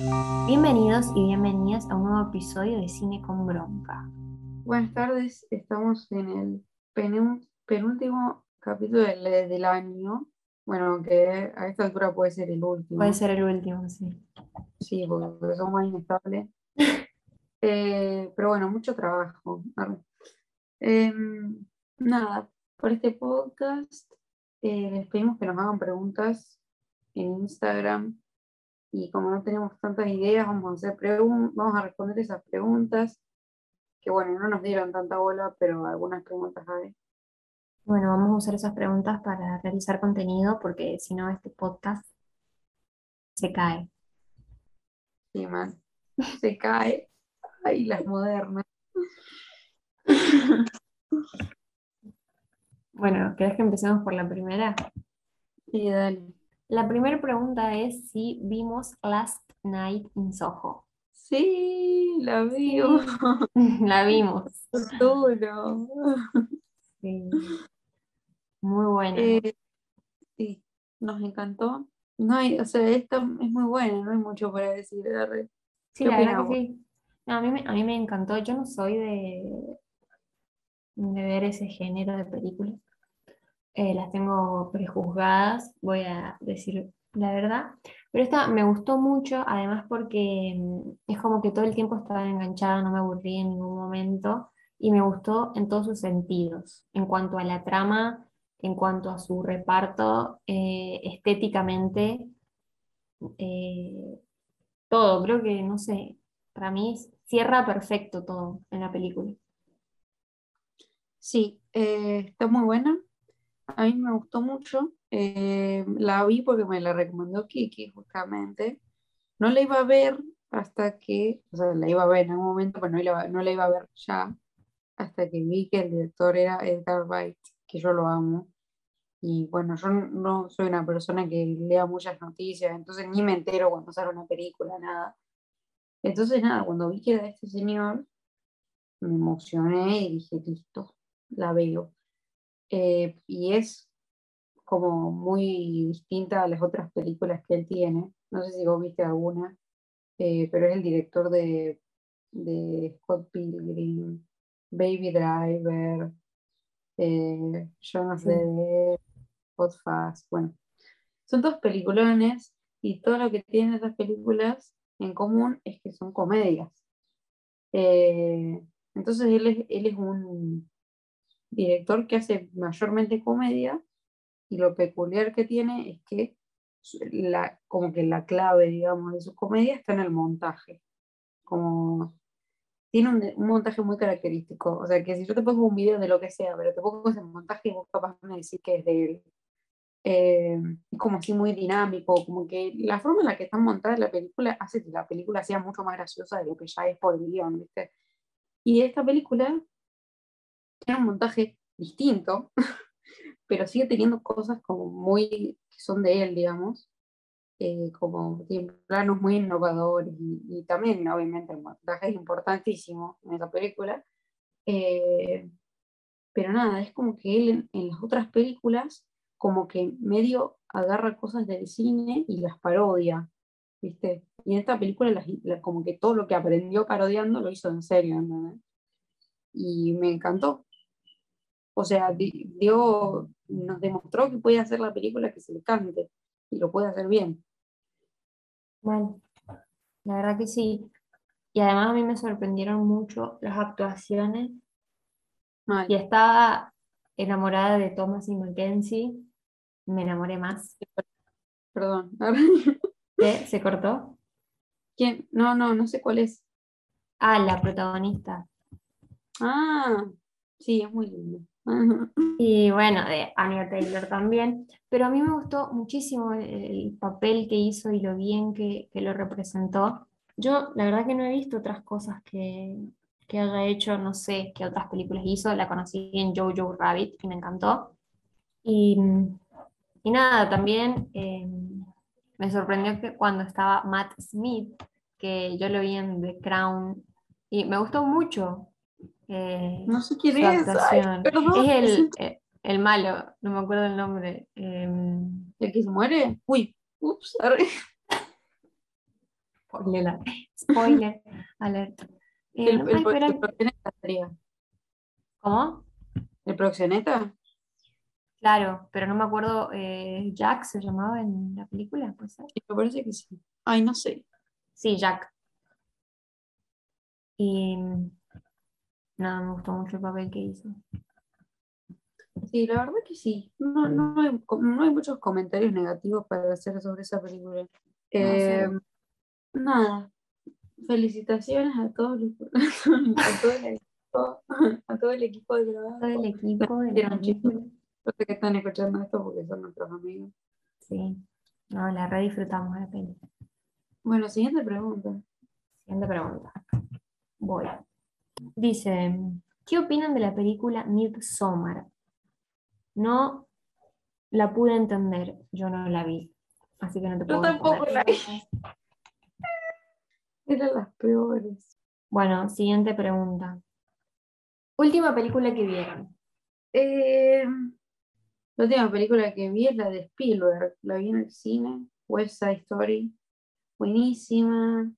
Bienvenidos y bienvenidas a un nuevo episodio de Cine con Bronca. Buenas tardes, estamos en el penú- penúltimo capítulo del, del año. Bueno, que a esta altura puede ser el último. Puede ser el último, sí. Sí, porque son más inestables. Eh, pero bueno, mucho trabajo. Em, nada, por este podcast eh, les pedimos que nos hagan preguntas en Instagram y como no tenemos tantas ideas, vamos a hacer pregun- vamos a responder esas preguntas que bueno, no nos dieron tanta bola, pero algunas preguntas hay. Bueno, vamos a usar esas preguntas para realizar contenido porque si no este podcast se cae. Sí, man. Se cae. Ay, las modernas. Bueno, ¿querés que empecemos por la primera? Y dale. La primera pregunta es si vimos Last Night in Soho. Sí, la vio. La vimos. Duro. Sí. Muy buena. Eh, sí, nos encantó. No hay, o sea, esta es muy buena, no hay mucho para decir. arre. Sí, ¿qué la verdad que sí. No, a mí me, a mí me encantó. Yo no soy de, de ver ese género de películas. Eh, las tengo prejuzgadas, voy a decir la verdad. Pero esta me gustó mucho, además porque mm, es como que todo el tiempo estaba enganchada, no me aburrí en ningún momento. Y me gustó en todos sus sentidos, en cuanto a la trama, en cuanto a su reparto, eh, estéticamente. eh, todo, creo que, no sé, para mí cierra perfecto todo en la película. Sí, está muy buena. A mí me gustó mucho. Eh, la vi porque me la recomendó Kiki, justamente. No la iba a ver hasta que, o sea, la iba a ver en algún momento, pero no la, no la iba a ver ya, hasta que vi que el director era Edgar Wright, que yo lo amo. Y bueno, yo no soy una persona que lea muchas noticias, entonces ni me entero cuando sale una película, nada. Entonces, nada, cuando vi que era este señor, me emocioné y dije, listo, la veo. Eh, y es como muy distinta a las otras películas que él tiene. No sé si vos viste alguna, eh, pero es el director de, de Scott Pilgrim, Baby Driver, eh, of Sí. Dead, Hot Fast. Bueno, son dos peliculones y todo lo que tienen esas películas en común es que son comedias. Eh, entonces él es, él es un director que hace mayormente comedia y lo peculiar que tiene es que la, como que la clave, digamos, de su comedia está en el montaje. Como tiene un, un montaje muy característico. O sea, que si yo te pongo un video de lo que sea, pero te pongo ese montaje y vos capaz me decís que es de él. Eh, como así muy dinámico, como que la forma en la que está montada la película hace que la película sea mucho más graciosa de lo que ya es por el guion, ¿viste? Y esta película tiene un montaje distinto, pero sigue teniendo cosas como muy, que son de él, digamos, eh, como tiene planos muy innovadores y, también obviamente el montaje es importantísimo en esa película, eh, pero nada, es como que él en, en las otras películas como que medio agarra cosas del cine y las parodia, ¿viste? Y en esta película como que todo lo que aprendió parodiando lo hizo en serio, ¿entendés? Y me encantó. O sea, di- dio, nos demostró que puede hacer la película que se le cante y lo puede hacer bien. Bueno, la verdad que sí. Y además a mí me sorprendieron mucho las actuaciones. Mal. Y estaba enamorada de Thomas y Mackenzie. Me enamoré más. Perdón. ¿Qué? ¿Se cortó? ¿Quién? No, no, no sé cuál es. Ah, la protagonista. Ah, sí, es muy lindo. Y bueno, de Anya Taylor también. Pero a mí me gustó muchísimo el papel que hizo y lo bien que, que lo representó. Yo, la verdad que no he visto otras cosas que, que haya hecho, no sé qué otras películas hizo. La conocí en Jojo Rabbit y me encantó. Y, y nada, también eh, me sorprendió que cuando estaba Matt Smith, que yo lo vi en The Crown, y me gustó mucho. Eh, No sé quién es. Ay, actuación. perdón. Es el, siento- eh, el malo, no me acuerdo el nombre. em, ¿El que se muere? Uy, ups. arre. Spoiler, spoiler alert. El, no el, proxeneta sería. ¿Cómo? ¿El proxeneta? Claro, pero no me acuerdo, eh, Jack se llamaba en la película. Sí, Me parece que sí. Ay, no sé. Sí, Jack. Y nada, me gustó mucho el papel que hizo. Sí, la verdad que sí. No, no, hay, no hay muchos comentarios negativos para hacer sobre esa película. Eh, nada. Felicitaciones a todos los, a todo el equipo, a todo el equipo de Todo trabajo. el equipo de. Yo sé que están escuchando esto porque son nuestros amigos. Sí, no, la re disfrutamos la peli. Bueno, siguiente pregunta. Siguiente pregunta. Voy. Dice, ¿qué opinan de la película Midsommar? No la pude entender, yo no la vi, así que no te Yo puedo tampoco responder. la vi. Eran las peores. Bueno, siguiente pregunta. Última película que vieron. Eh, la última película que vi es la de Spielberg. La vi en el cine. West Side Story. Buenísima.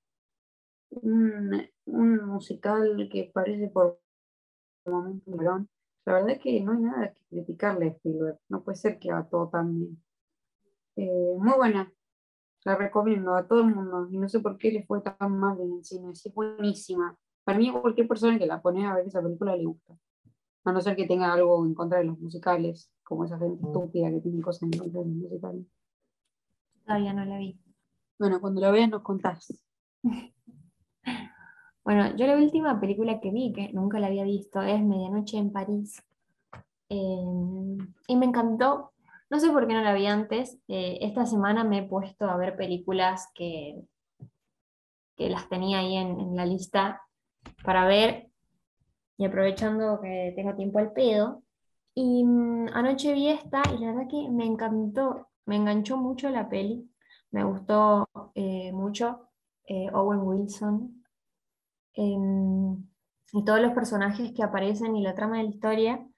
Un, un musical que parece por momentos un melón. La verdad es que no hay nada que criticarle a Spielberg. No puede ser que haga todo tan bien. Eh, muy buena. La recomiendo a todo el mundo. Y no sé por qué le fue tan mal en el cine. Sí, es buenísima. Para mí, cualquier persona que la pone a ver esa película le gusta. A no ser que tenga algo en contra de los musicales, como esa gente estúpida que tiene cosas en contra de los musicales. Todavía no la vi. Bueno, cuando la veas nos contás. Bueno, yo la última película que vi, que nunca la había visto, es Medianoche en París. Eh, y me encantó. No sé por qué no la vi antes. Eh, esta semana me he puesto a ver películas que, que las tenía ahí en, en la lista para ver. Y aprovechando que tengo tiempo al pedo. Y mm, anoche vi esta y la verdad que me encantó. Me enganchó mucho la peli. Me gustó eh, mucho eh, Owen Wilson. Y todos los personajes que aparecen y la trama de la historia,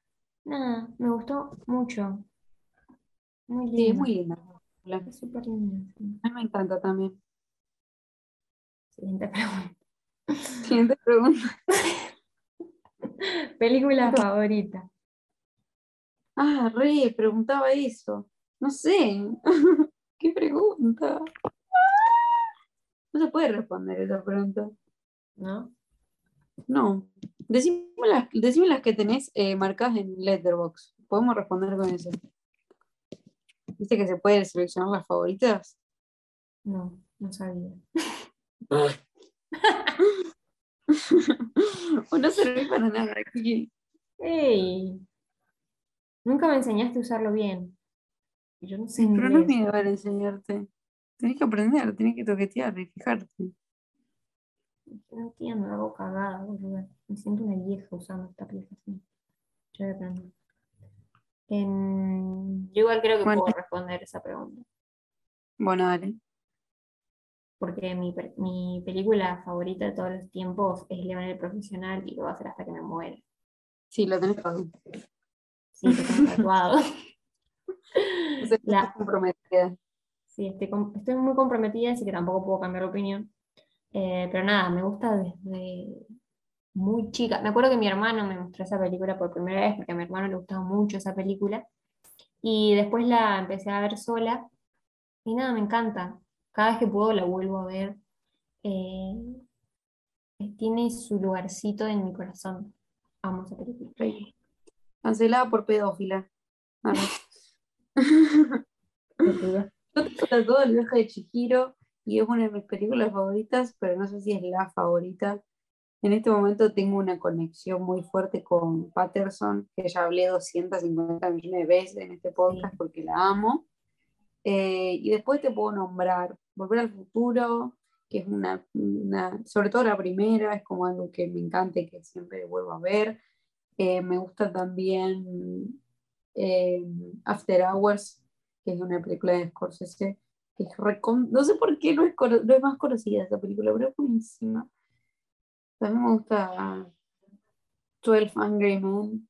nada, me gustó mucho. Muy Sí, es linda. muy linda. Es súper linda. sí. A mí me encanta también. Siguiente pregunta. Siguiente pregunta. Película favorita. Ah, re, preguntaba eso. No sé. ¿Qué pregunta? No se puede responder esa pregunta. ¿No? No. Decime las, decime las que tenés eh, marcadas en Letterboxd. Podemos responder con eso. ¿Viste que se puede seleccionar las favoritas? No, no sabía. o no serví para nada. Kiki. ¡Ey! Nunca me enseñaste a usarlo bien. Yo no sé Pero no es mi deber enseñarte. Tenés que aprender, tenés que toquetear y fijarte. No entiendo, hago cagada, boluda. Me siento una vieja usando esta aplicación. Yo voy a aprender. Em, yo igual creo que Bueno. puedo responder esa pregunta. Bueno, dale. Porque mi, mi película favorita de todos los tiempos es León el Profesional y lo va a hacer hasta que me muera. Sí, lo tenés todo. Sí, lo tengo tatuado. La- comprometida. Sí, estoy, estoy muy comprometida, así que tampoco puedo cambiar de opinión. Eh, pero nada, me gusta desde muy chica. Me acuerdo que mi hermano me mostró esa película por primera vez, porque a mi hermano le gustaba mucho esa película. Y después la empecé a ver sola. Y nada, me encanta. Cada vez que puedo la vuelvo a ver. Eh, tiene su lugarcito en mi corazón. Amo esa película. Cancelada por pedófila. Ah, no. Yo tengo todo el viaje de Chihiro y es una de mis películas favoritas, pero no sé si es la favorita. En este momento tengo una conexión muy fuerte con Patterson, que ya hablé 250 millones de veces en este podcast porque la amo. Eh, y después te puedo nombrar Volver al Futuro, que es una, una- sobre todo la primera, es como algo que me encanta y que siempre vuelvo a ver. Eh, me gusta también eh, After Hours, que es una película de Scorsese, no sé por qué no es, más conocida esa película, pero es buenísima. También me gusta 12 Angry Men,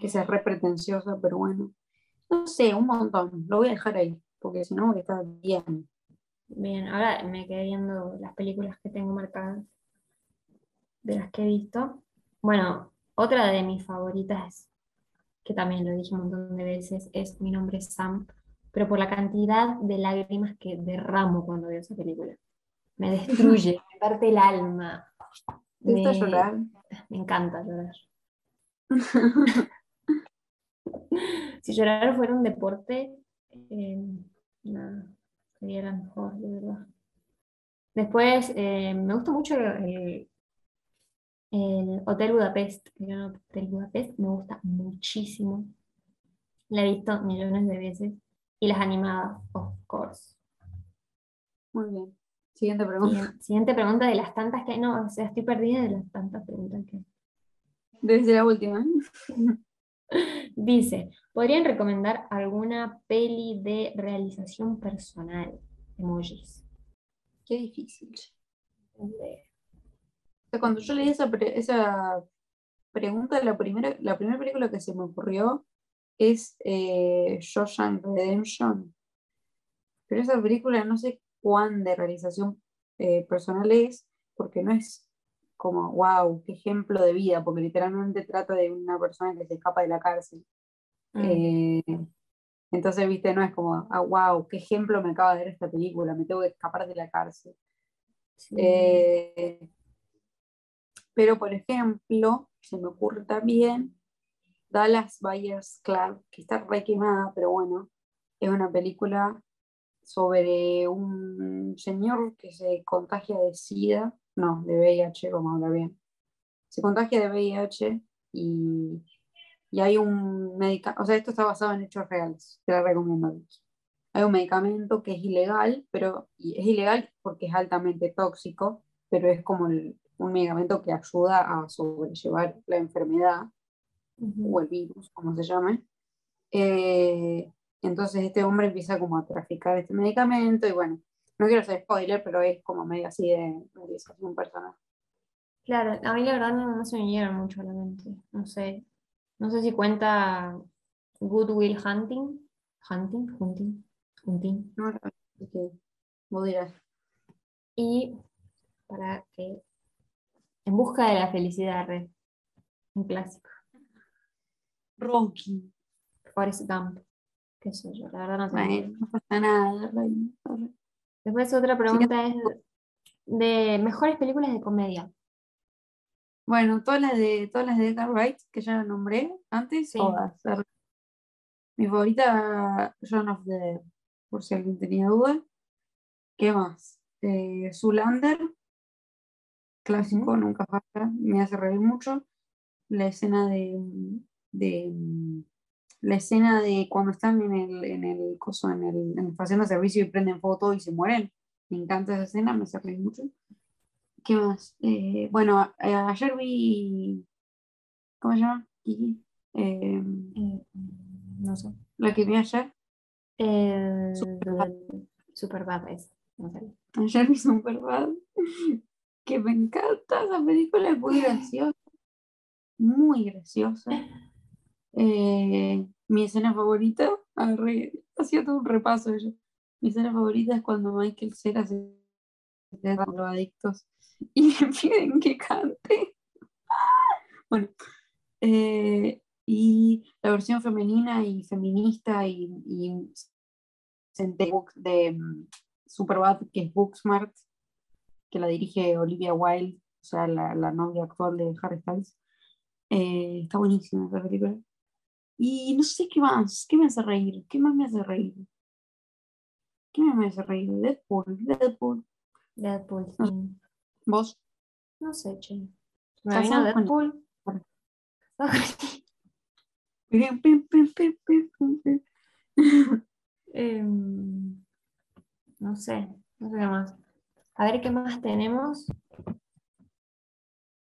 que es re pretenciosa, pero bueno. No sé, un montón. Lo voy a dejar ahí, porque si no a estar bien. Bien, ahora me quedé viendo las películas que tengo marcadas, de las que he visto. Bueno, otra de mis favoritas, que también lo dije un montón de veces, es Mi nombre es Sam, pero por la cantidad de lágrimas que derramo cuando veo esa película. Me destruye, me parte el alma. ¿Te gusta Me- llorar? Me encanta llorar. Si llorar fuera un deporte, eh, nada, sería la mejor, de verdad. Después, eh, me gusta mucho el, el Hotel Budapest. El Hotel Budapest me gusta muchísimo. La he visto millones de veces. Y las animadas, of course. Muy bien. Siguiente pregunta. Siguiente, pregunta de las tantas que hay. No, o sea, estoy perdida de las tantas preguntas que hay. Debe ser la última. Dice, ¿podrían recomendar alguna peli de realización personal? Emojis. Qué difícil. Cuando yo leí esa, pre- esa pregunta, la primera, la primera película que se me ocurrió es eh, Shawshank Redemption. Pero esa película no sé cuán de realización eh, personal es, porque no es como, wow, qué ejemplo de vida, porque literalmente trata de una persona que se escapa de la cárcel. Mm, Eh, entonces, viste, no es como, ah, wow, qué ejemplo me acaba de dar esta película, me tengo que escapar de la cárcel. sí. Eh, pero, por ejemplo, se me ocurre también Dallas Buyers Club, que está re quemada, pero bueno, es una película sobre un señor que se contagia de SIDA, no, de VIH, vamos a hablar bien. Se contagia de VIH y, y hay un medicamento, o sea, esto está basado en hechos reales, te la recomiendo. Hay un medicamento que es ilegal, pero es ilegal porque es altamente tóxico, pero es como un medicamento que ayuda a sobrellevar la enfermedad Ujú. o el virus, como se llame. Eh, entonces este hombre empieza como a traficar este medicamento y bueno, no quiero hacer spoiler, pero es como medio así de realización personal. Claro, a mí la verdad no, no se me llegan mucho a la mente. No sé. No sé si cuenta Good Will Hunting. Hunting, hunting, hunting. No, que vos dirás. Y para que. En busca de la felicidad, red. Un clásico. Rocky. Forrest Gump. Qué sé yo, la verdad no sé. Bueno, no pasa nada. Después otra pregunta es de mejores películas de comedia. Bueno, todas las de todas las de Edgar Wright que ya nombré antes, Sí. todas. Mi favorita, John of the Dead, por si alguien tenía duda. ¿Qué más? Eh, Zoolander, clásico, nunca falla, me hace reír mucho. La escena de, de la escena de cuando están en el, en el coso, en el, en haciendo servicio y prenden fuego todo y se mueren. Me encanta esa escena, me reír mucho. ¿Qué más? Eh, bueno, a- eh, ayer vi. ¿Cómo se llama? Kiki. Eh, Eh, no sé. la que vi ayer. El Superbad. Superbad es. No sé. Ayer vi Superbad. Que me encanta esa película, es muy graciosa. Muy graciosa. Eh, mi escena favorita, hacía todo un repaso yo. Mi escena favorita es cuando Michael Cera se con los adictos y le piden que cante. Bueno, eh, y la versión femenina y feminista y, y de mm, Superbad, que es Booksmart, que la dirige Olivia Wilde, o sea, la, la novia actual de Harry Styles. Eh, está buenísima esa película. Y no sé qué más, qué me hace reír, qué más me hace reír. ¿Qué más me hace reír? Deadpool, Deadpool. Deadpool. No sí. Vos, No sé, che. Me vino Deadpool. Con-. Em, no sé, no sé qué más. A ver qué más tenemos.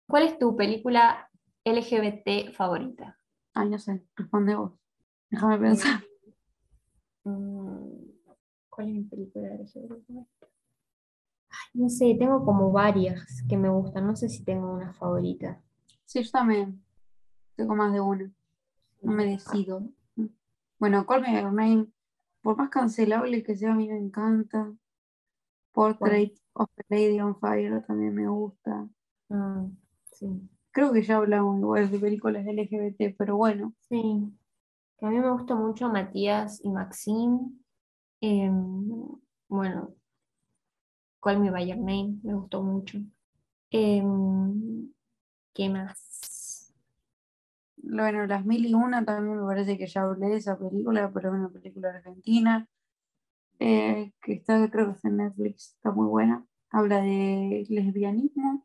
¿Cuál es tu película LGBT favorita? Ay, no sé, responde vos. Déjame pensar. Mm, ¿Cuál es mi película favorita? Ay, no sé, tengo como varias que me gustan. No sé si tengo una favorita. Sí, yo también. Tengo más de una. No me decido. Bueno, Call Me Name, por más cancelable que sea, a mí me encanta. Portrait of a Lady on Fire también me gusta. Ah, sí. Creo que ya hablamos igual de películas LGBT, pero bueno. Sí. Que a mí me gusta mucho Matías y Maxine. Em, bueno, Call Me By Your Name, me gustó mucho. Em, ¿qué más? Bueno, Las Mil y Una también me parece que ya hablé de esa película, pero es una película argentina. eh, que está, creo que está en Netflix, está muy buena. Habla de lesbianismo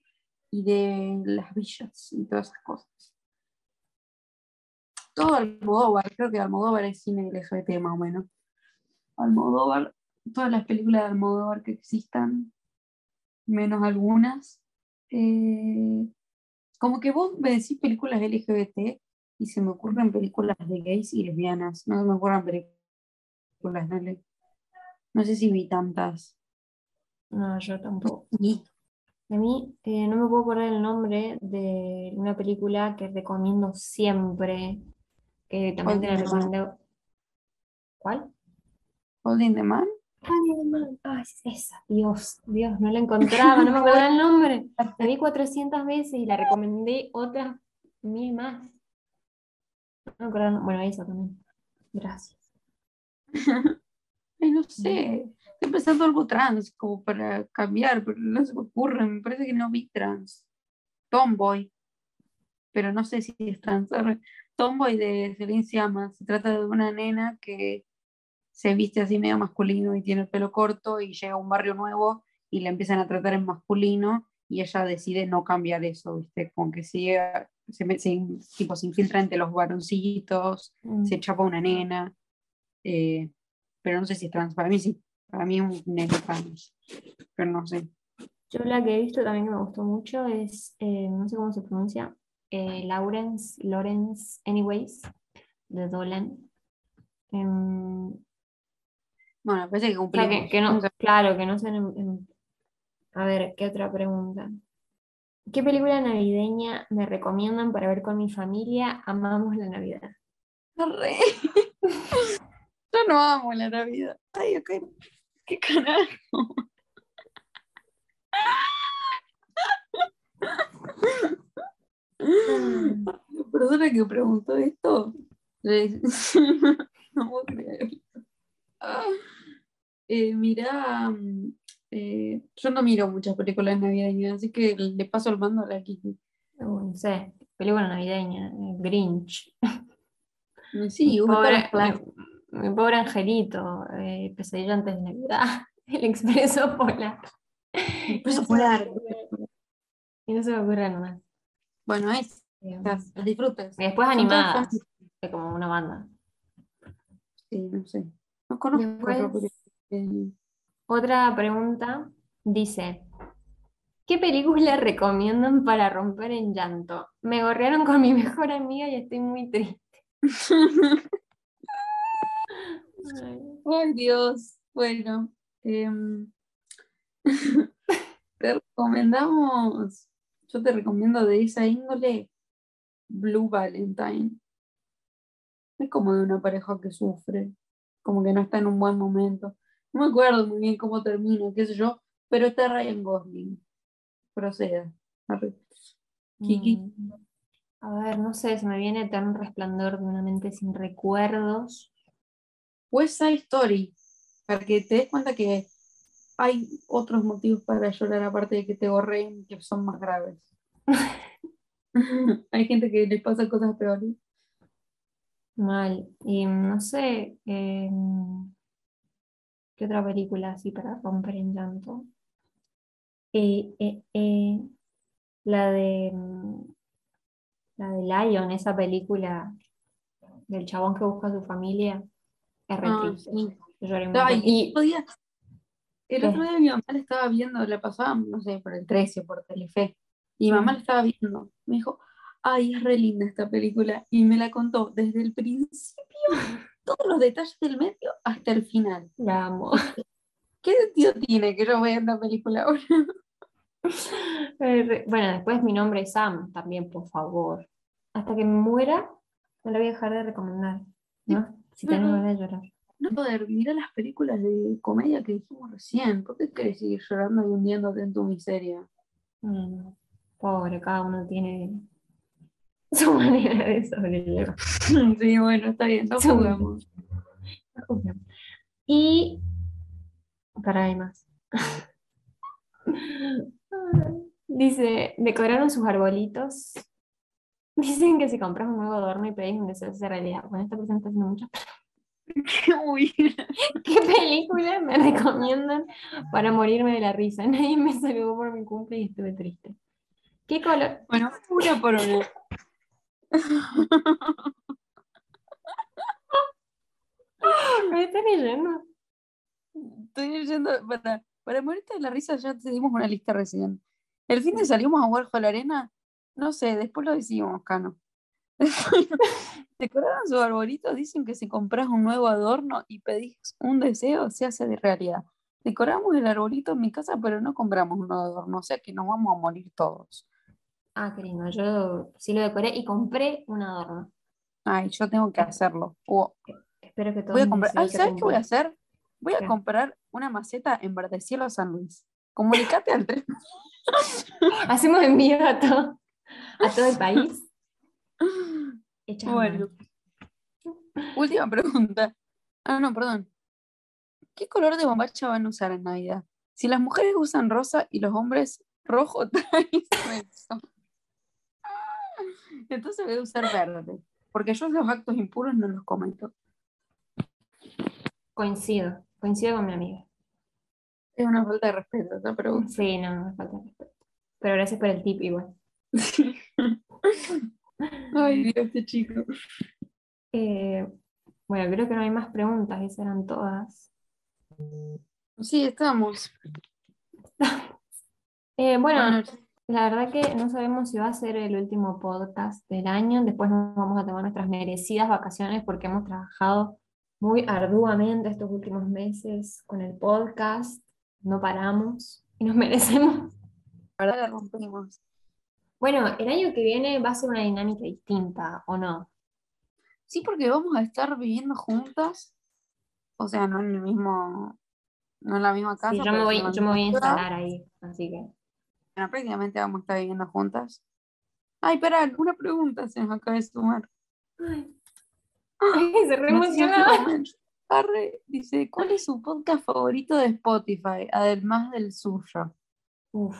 y de las villas y todas esas cosas. Todo Almodóvar, creo que Almodóvar es cine LGBT más o menos. Almodóvar, todas las películas de Almodóvar que existan, menos algunas. eh, como que vos me decís películas LGBT y se me ocurren películas de gays y lesbianas, no se me ocurren películas No sé si vi tantas. No, yo tampoco. Ni- A mí eh, no me puedo acordar el nombre de una película que recomiendo siempre, que también te la Holding the Man. ¿Cuál? Holding the Man. Ay, esa, Dios, Dios, no la encontraba, no me acordaba el nombre. La vi 400 veces y la recomendé otras mil más. No me acordaba, bueno, esa también. Gracias. Ay, no sé. Estoy pensando algo trans, como para cambiar, pero no se me ocurre. Me parece que no vi trans. Tomboy. Pero no sé si es trans. Tomboy de Celine Sciamma. Se trata de una nena que se viste así medio masculino y tiene el pelo corto y llega a un barrio nuevo y la empiezan a tratar en masculino y ella decide no cambiar eso, ¿viste? Como que sigue, se, tipo, se infiltra entre los varoncitos, Mm. se chapa una nena, eh, pero no sé si es trans, para mí sí, para mí es un trans, pero no sé. Yo la que he visto también que me gustó mucho es, eh, no sé cómo se pronuncia, eh, Lawrence, Lawrence Anyways, de Dolan. Em, Bueno, parece que cumplimos. que, que no, O sea, claro, que no sean en- en- A ver, ¿qué otra pregunta? ¿Qué película navideña me recomiendan para ver con mi familia? Amamos la Navidad. Yo no amo la Navidad. Ay, ok. ¿Qué carajo? La persona que preguntó esto, no puedo creerlo. Eh, mira, mm, eh, yo no miro muchas películas navideñas, así que le paso el mando a la Kiki. No sé, película navideña, eh, Grinch. Sí, pobre. Mi- pobre angelito, eh, Pesadilla antes de Navidad, El Expreso Polar. Expreso se me Polar. Y no se me ocurre nada. Bueno, es, las, disfrutes. Y después animadas, de como una banda. Sí, no sé. No conozco otra Después-. Otra pregunta dice, ¿qué película recomiendan para romper en llanto? Me gorrearon con mi mejor amiga y estoy muy triste. Ay, Ay, Dios. Bueno, em, te recomendamos, yo te recomiendo de esa índole Blue Valentine. Es como de una pareja que sufre, como que no está en un buen momento. No me acuerdo muy bien cómo termina, qué sé yo, pero está Ryan Gosling. Proceda. Kiki. mm, A ver, no sé, se me viene Eterno Resplandor de una mente sin recuerdos. West Side Story, para que te des cuenta que hay otros motivos para llorar aparte de que te gorreen que son más graves. hay gente que les pasa cosas peores. Mal. Y no sé, eh, ¿qué otra película así para romper en llanto? Eh, eh, eh, la de mm, la de Lion, esa película del chabón que busca a su familia, es re Ah, sí. Yo lloré el Y otro día, el ¿Qué? otro día mi mamá la estaba viendo, la pasaba, no sé, por el 13, por Telefe. Y mi mamá la estaba viendo. Me dijo, ay, es re linda esta película. Y me la contó desde el principio, todos los detalles del medio hasta el final. la amo. ¿Qué sentido tiene que yo vea una película ahora? Bueno, después mi nombre es Sam, también, por favor. Hasta que me muera, no la voy a dejar de recomendar. ¿no? Si Ujú. ganas de llorar. no poder mirar las películas de comedia que dijimos recién. ¿Por qué querés seguir llorando y hundiéndote en tu miseria? Mm, pobre, cada uno tiene su manera de sobrellevar. Sí, bueno, está bien, no jugamos. Y para ahí más. Dice, decoraron sus arbolitos. Dicen que si compras un nuevo adorno y pedís un deseo se realidad. Bueno, esta persona está haciendo mucho. Uy, ¿Qué película me recomiendan para morirme de la risa? Nadie me saludó por mi cumple y estuve triste. ¿Qué color? bueno, una por una. ¿Me estás leyendo? Estoy leyendo, para, para morirte de la risa ya te dimos una lista recién. El fin de salimos a jugar a la arena, no sé, después lo decidimos, Cano. Decoraron sus arbolitos, dicen que si compras un nuevo adorno y pedís un deseo, se hace de realidad. Decoramos el arbolito en mi casa, pero no compramos un nuevo adorno, o sea que nos vamos a morir todos. Ah, qué lindo. Yo sí lo decoré y compré un adorno. Ay, yo tengo que hacerlo. Espero que todos voy a comprar. Ay, ¿sabes qué voy a hacer? Voy a comprar una maceta en Verdecielo San Luis. Comunicate al tres. Hacemos envío a todo, a todo el país. Bueno, última pregunta. Ah, no, perdón. ¿Qué color de bombacha van a usar en Navidad? Si las mujeres usan rosa y los hombres rojo. Entonces voy a usar verde, porque yo los actos impuros no los cometo. Coincido, coincido con mi amiga. Es una falta de respeto esa pregunta. Sí, no, no me falta respeto. Pero gracias por el tip igual. Ay, Dios, este chico. Eh, bueno, creo que no hay más preguntas, esas eran todas. Sí, estamos. Eh, bueno, Bueno, la verdad que no sabemos si va a ser el último podcast del año. Después nos vamos a tomar nuestras merecidas vacaciones porque hemos trabajado muy arduamente estos últimos meses con el podcast. No paramos y nos merecemos. la verdad la rompimos. Bueno, el año que viene va a ser una dinámica distinta, ¿o no? Sí, porque vamos a estar viviendo juntas. O sea, no en el mismo, no en la misma casa. Sí, yo me voy, yo me voy a instalar ahí, así que. Bueno, prácticamente vamos a estar viviendo juntas. Ay, espera, una pregunta se nos acaba de sumar. Ay, se re Matías emocionaba. Gómez. Arre, dice, ¿cuál es su podcast favorito de Spotify, además del suyo? Uf,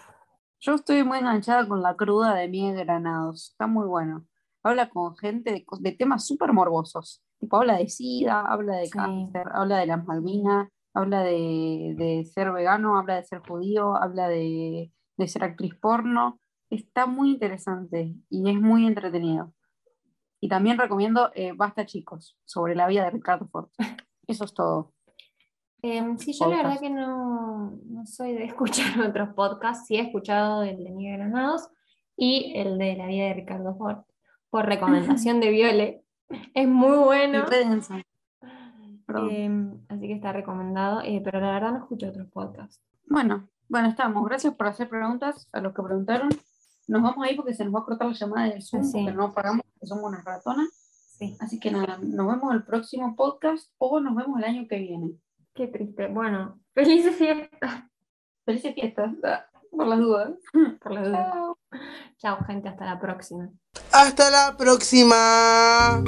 Yo estoy muy enganchada con la cruda de Miguel Granados, está muy bueno. Habla con gente de, temas súper morbosos. Tipo, habla de SIDA, habla de Sí. cáncer, habla de las Malvinas, habla de, de ser vegano, habla de ser judío, habla de, de ser actriz porno. Está muy interesante y es muy entretenido. Y también recomiendo eh, Basta Chicos, sobre la vida de Ricardo Ford. Eso es todo. Em, sí, yo la verdad que no, no soy de escuchar otros podcasts. Sí he escuchado el de Miguel Granados y el de La vida de Ricardo Ford por recomendación de Viole. Es muy bueno. Em, así que está recomendado, eh, pero la verdad no escucho otros podcasts. Bueno, bueno, estamos. Gracias por hacer preguntas a los que preguntaron. Nos vamos ahí porque se nos va a cortar la llamada del Zoom, Sí. porque no pagamos, porque somos unas ratonas. Sí, Así que nada, nos vemos el próximo podcast o nos vemos el año que viene. Qué triste. Bueno, felices fiestas Felices fiestas, por las dudas. por la duda. Chao. Chao, gente, hasta la próxima. Hasta la próxima.